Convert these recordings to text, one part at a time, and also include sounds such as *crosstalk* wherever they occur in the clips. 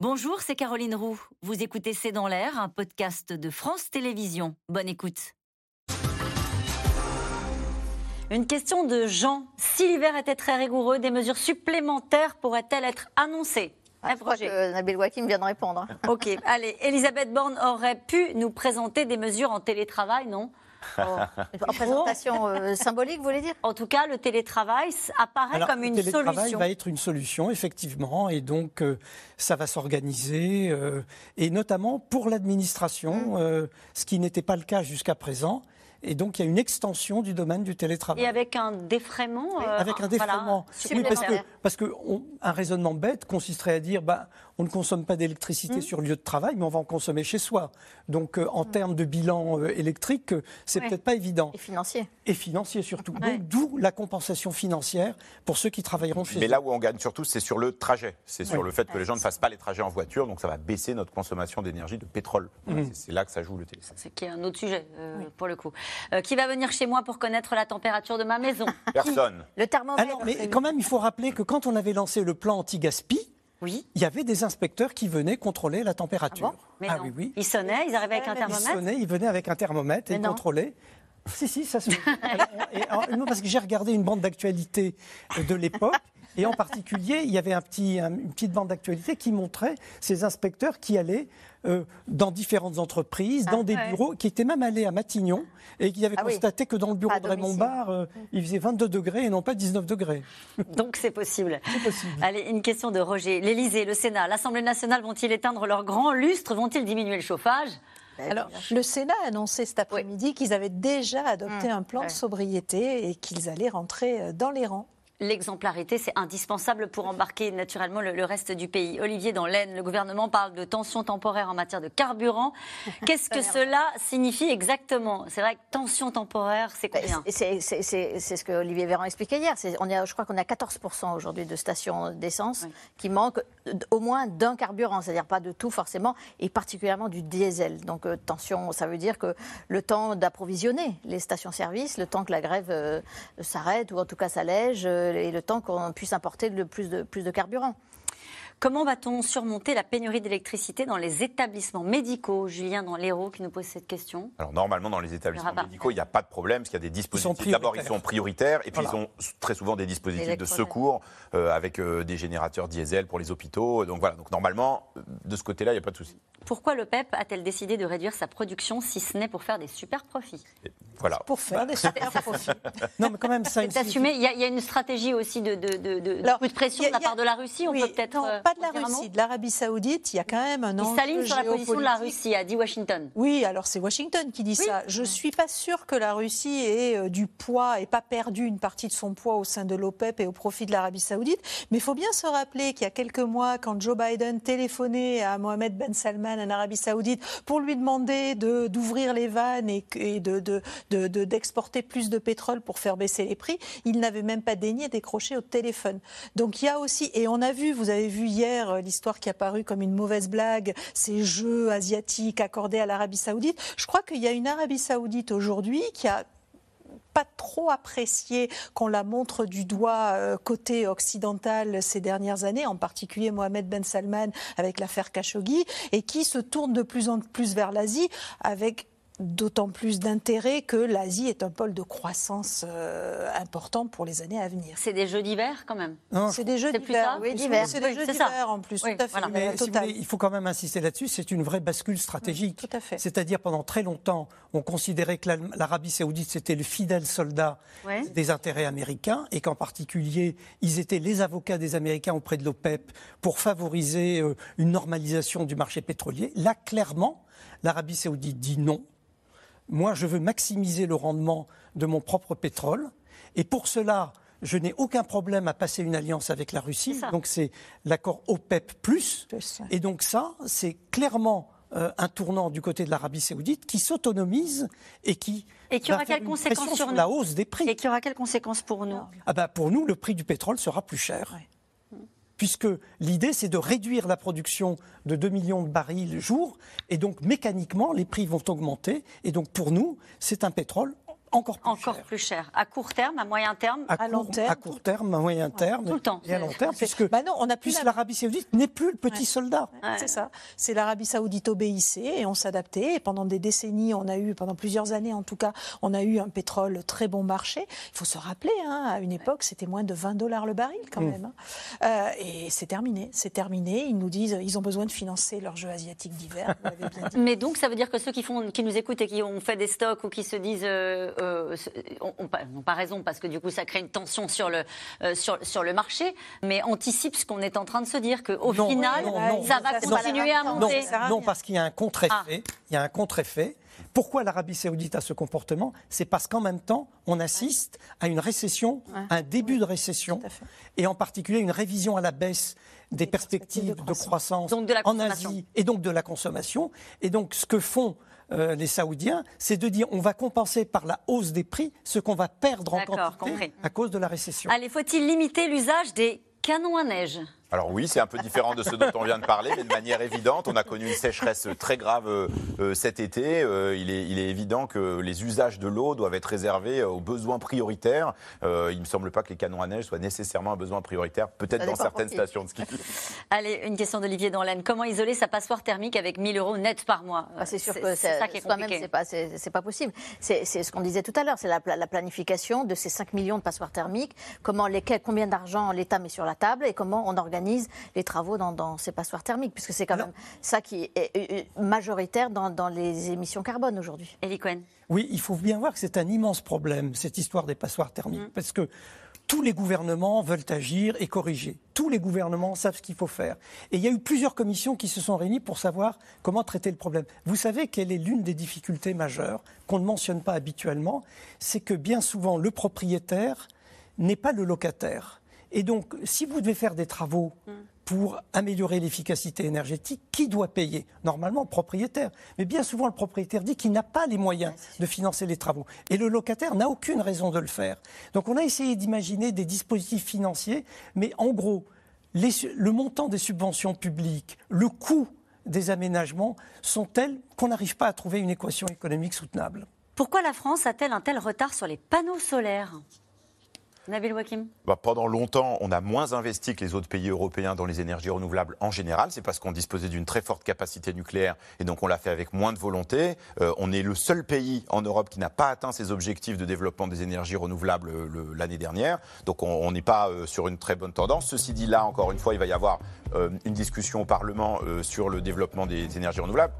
Bonjour, c'est Caroline Roux. Vous écoutez C'est dans l'air, un podcast de France Télévisions. Bonne écoute. Une question de Jean. Si l'hiver était très rigoureux, des mesures supplémentaires pourraient-elles être annoncées? Ah, je crois que Nabil Wakim vient de répondre. Ok, *laughs* allez. Elisabeth Borne aurait pu nous présenter des mesures en télétravail, non? Oh. *laughs* En présentation euh, symbolique, vous voulez dire En tout cas, le télétravail apparaît comme une solution. Le télétravail va être une solution, effectivement, et donc euh, ça va s'organiser, euh, et notamment pour l'administration, mmh. ce qui n'était pas le cas jusqu'à présent. Et donc, il y a une extension du domaine du télétravail. Et avec un défraiement Avec un défraiement. oui, parce que, parce que un raisonnement bête consisterait à dire bah, on ne consomme pas d'électricité mmh. sur lieu de travail, mais on va en consommer chez soi. Donc, euh, en mmh. termes de bilan euh, électrique, euh, c'est peut-être pas évident. Et financier. Et financier surtout. d'où la compensation financière pour ceux qui travailleront chez Mais là où on gagne surtout, c'est sur le trajet. C'est sur le fait que les gens ne fassent pas les trajets en voiture, donc ça va baisser notre consommation d'énergie de pétrole. Mmh. C'est là que ça joue le téléphone. C'est qui est un autre sujet, pour le coup. qui va venir chez moi pour connaître la température de ma maison? Personne. Le thermomètre. Alors, mais quand même, il faut rappeler que quand on avait lancé le plan anti-gaspi, oui. Il y avait des inspecteurs qui venaient contrôler la température. Ah, ah oui, oui. Ils sonnaient, ils arrivaient avec un thermomètre. Ils sonnaient, ils venaient avec un thermomètre et ils contrôlaient. Si, si, ça se fait. *laughs* parce que j'ai regardé une bande d'actualité de l'époque *laughs* et en particulier, il y avait un petit, une petite bande d'actualité qui montrait ces inspecteurs qui allaient euh, dans différentes entreprises, dans ah, des bureaux, qui étaient même allés à Matignon et qui avaient ah constaté que dans le bureau de Raymond Barre, euh, il faisait 22 degrés et non pas 19 degrés. *laughs* Donc c'est possible. C'est possible. Allez, une question de Roger. L'Élysée, le Sénat, l'Assemblée nationale vont-ils éteindre leur grand lustre Vont-ils diminuer le chauffage? Ben, alors, le Sénat a annoncé cet après-midi qu'ils avaient déjà adopté mmh. un plan de sobriété et qu'ils allaient rentrer euh, dans les rangs l'exemplarité, c'est indispensable pour embarquer naturellement le, reste du pays. Olivier, dans l'Aisne, le gouvernement parle de tension temporaire en matière de carburant. *laughs* Qu'est-ce que cela signifie exactement? C'est vrai que tension temporaire, c'est combien? C'est ce que Olivier Véran expliquait hier. On je crois qu'on a 14% aujourd'hui de stations d'essence qui manquent au moins d'un carburant, c'est-à-dire pas de tout forcément, et particulièrement du diesel. Donc euh, tension, ça veut dire que le temps d'approvisionner les stations-service, le temps que la grève euh, s'arrête ou en tout cas s'allège, euh, et le temps qu'on puisse importer le plus de, plus de carburant. Comment va-t-on surmonter la pénurie d'électricité dans les établissements médicaux Julien, dans l'Hérault, qui nous pose cette question. Alors, normalement, dans les établissements médicaux, il n'y a pas de problème, parce qu'il y a des dispositifs. D'abord, ils sont prioritaires, et puis ils ont très souvent des dispositifs de secours euh, avec euh, des générateurs diesel pour les hôpitaux. Donc voilà, donc normalement, de ce côté-là, il n'y a pas de souci. Pourquoi le PEP a-t-elle décidé de réduire sa production si ce n'est pour faire des super profits? Voilà. Pour faire des super *laughs* profits. non, mais quand même, ça. C'est assumé. Il y, a une stratégie aussi de, de, de, de, pression de la part de la Russie. On peut peut-être. Pas de la Russie, de l'Arabie Saoudite. Il y a quand même un enjeu. Il s'aligne sur la position de la Russie, a dit Washington. Oui, alors c'est Washington qui dit ça. Je ne suis pas sûre que la Russie ait euh, du poids et pas perdu une partie de son poids au sein de l'OPEP et au profit de l'Arabie Saoudite. Mais il faut bien se rappeler qu'il y a quelques mois, quand Joe Biden téléphonait à Mohamed Ben Salman en Arabie Saoudite pour lui demander d'ouvrir les vannes et, d'exporter de, plus de pétrole pour faire baisser les prix, il n'avait même pas daigné décrocher au téléphone. Donc il y a aussi, et on a vu, vous avez vu hier euh, l'histoire qui a paru comme une mauvaise blague, ces jeux asiatiques accordés à l'Arabie Saoudite. Je crois qu'il y a une Arabie Saoudite aujourd'hui qui a pas trop apprécié qu'on la montre du doigt euh, côté occidental ces dernières années, en particulier Mohamed Ben Salman avec l'affaire Khashoggi, et qui se tourne de plus en plus vers l'Asie avec d'autant plus d'intérêt que l'Asie est un pôle de croissance euh, important pour les années à venir. C'est des jeux d'hiver quand même C'est des jeux d'hiver. Oui, c'est des jeux d'hiver en plus, tout à fait. il faut quand même insister là-dessus, c'est une vraie bascule stratégique. tout à fait. C'est-à-dire pendant très longtemps, on considérait que l'Arabie saoudite, c'était le fidèle soldat des intérêts américains et qu'en particulier, ils étaient les avocats des Américains auprès de l'OPEP pour favoriser euh, une normalisation du marché pétrolier. Là, clairement, l'Arabie saoudite dit non moi, je veux maximiser le rendement de mon propre pétrole. Et pour cela, je n'ai aucun problème à passer une alliance avec la Russie. Donc c'est l'accord OPEP+. Et donc ça, c'est clairement euh, un tournant du côté de l'Arabie saoudite qui s'autonomise et qui et qui aura quelles conséquences sur, la hausse des prix. Et qui aura quelles conséquences pour nous? Ah ben Pour nous, le prix du pétrole sera plus cher puisque l'idée, c'est de réduire la production de 2 millions de barils le jour, et donc mécaniquement, les prix vont augmenter, et donc pour nous, c'est un pétrole encore plus encore cher. plus cher. À court terme, à moyen terme, à, long terme, à court terme, à moyen terme, tout le temps. et à long terme, puisque bah non, on a plus l'Arabie Saoudite n'est plus le petit soldat. C'est ça. C'est l'Arabie Saoudite obéissait et on s'adaptait. Et pendant des décennies, on a eu, pendant plusieurs années en tout cas, on a eu un pétrole très bon marché. Il faut se rappeler, hein, à une époque, c'était moins de 20 dollars le baril quand mm. même. Hein. Euh, et c'est terminé, c'est terminé. Ils nous disent, ils ont besoin de financer leur jeu asiatique d'hiver. *laughs* Mais donc, ça veut dire que ceux qui, font, qui nous écoutent et qui ont fait des stocks ou qui se disent, euh, euh, n'ont pas raison parce que du coup, ça crée une tension sur le, euh, sur, sur le marché, mais anticipe ce qu'on est en train de se dire qu'au final, ça va continuer à monter. Non, parce qu'il y a un contre-effet. Ah. Il y a un contre-effet. Pourquoi l'Arabie saoudite a ce comportement? C'est parce qu'en même temps, on assiste à une récession, un début de récession, et en particulier une révision à la baisse des, perspectives, de croissance, en Asie, et donc de la consommation. Et donc ce que font euh, les Saoudiens, c'est de dire on va compenser par la hausse des prix ce qu'on va perdre en quantité à cause de la récession. Allez, faut-il limiter l'usage des canons à neige? Alors oui, c'est un peu différent de ce dont on vient de parler, mais de manière évidente, on a connu une sécheresse très grave euh, euh, cet été. Euh, il, est, il, est, évident que les usages de l'eau doivent être réservés aux besoins prioritaires. il ne me semble pas que les canons à neige soient nécessairement un besoin prioritaire, peut-être dans certaines stations de ski. *laughs* Allez, une question d'Olivier Danlaine. Comment isoler sa passoire thermique avec 1000 euros net par mois? Ah, C'est sûr que c'est ça qui est compliqué. C'est pas, pas, possible. C'est ce qu'on disait tout à l'heure, c'est la, la, planification de ces 5 millions de passoires thermiques, comment, lesquelles, combien d'argent l'État met sur la table et comment on organise les travaux dans, ces passoires thermiques, puisque c'est quand même ça qui est majoritaire dans, les émissions carbone aujourd'hui. Elie Cohen. Oui, il faut bien voir que c'est un immense problème, cette histoire des passoires thermiques, mm. parce que tous les gouvernements veulent agir et corriger. Tous les gouvernements savent ce qu'il faut faire. Et il y a eu plusieurs commissions qui se sont réunies pour savoir comment traiter le problème. Vous savez quelle est l'une des difficultés majeures qu'on ne mentionne pas habituellement C'est que bien souvent, le propriétaire n'est pas le locataire. Et donc, si vous devez faire des travaux pour améliorer l'efficacité énergétique, qui doit payer? Normalement, le propriétaire. Mais bien souvent, le propriétaire dit qu'il n'a pas les moyens de financer les travaux. Et le locataire n'a aucune raison de le faire. Donc, on a essayé d'imaginer des dispositifs financiers, mais en gros, le montant des subventions publiques, le coût des aménagements sont tels qu'on n'arrive pas à trouver une équation économique soutenable. Pourquoi la France a-t-elle un tel retard sur les panneaux solaires? Nabil Wakim bah, Pendant longtemps, on a moins investi que les autres pays européens dans les énergies renouvelables en général. C'est parce qu'on disposait d'une très forte capacité nucléaire et donc on l'a fait avec moins de volonté. Euh, on est le seul pays en Europe qui n'a pas atteint ses objectifs de développement des énergies renouvelables euh, l'année dernière. Donc on n'est pas euh, sur une très bonne tendance. Ceci dit, là, encore une fois, il va y avoir une discussion au Parlement sur le développement des énergies renouvelables.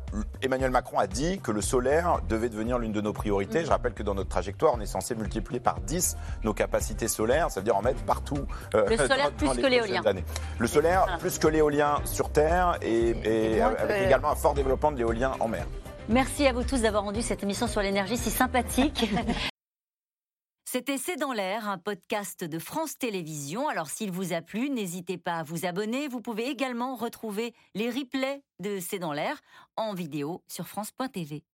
Emmanuel Macron a dit que le solaire devait devenir l'une de nos priorités. Je rappelle que dans notre trajectoire, on est censé multiplier par 10 nos capacités solaire, ça veut dire en mettre partout. Euh, le *laughs* solaire plus que l'éolien. Le solaire plus que l'éolien sur Terre et, avec également un fort développement de l'éolien en mer. Merci à vous tous d'avoir rendu cette émission sur l'énergie si sympathique. *laughs* C'était C'est dans l'air, un podcast de France Télévisions. Alors s'il vous a plu, n'hésitez pas à vous abonner. Vous pouvez également retrouver les replays de C'est dans l'air en vidéo sur France.tv.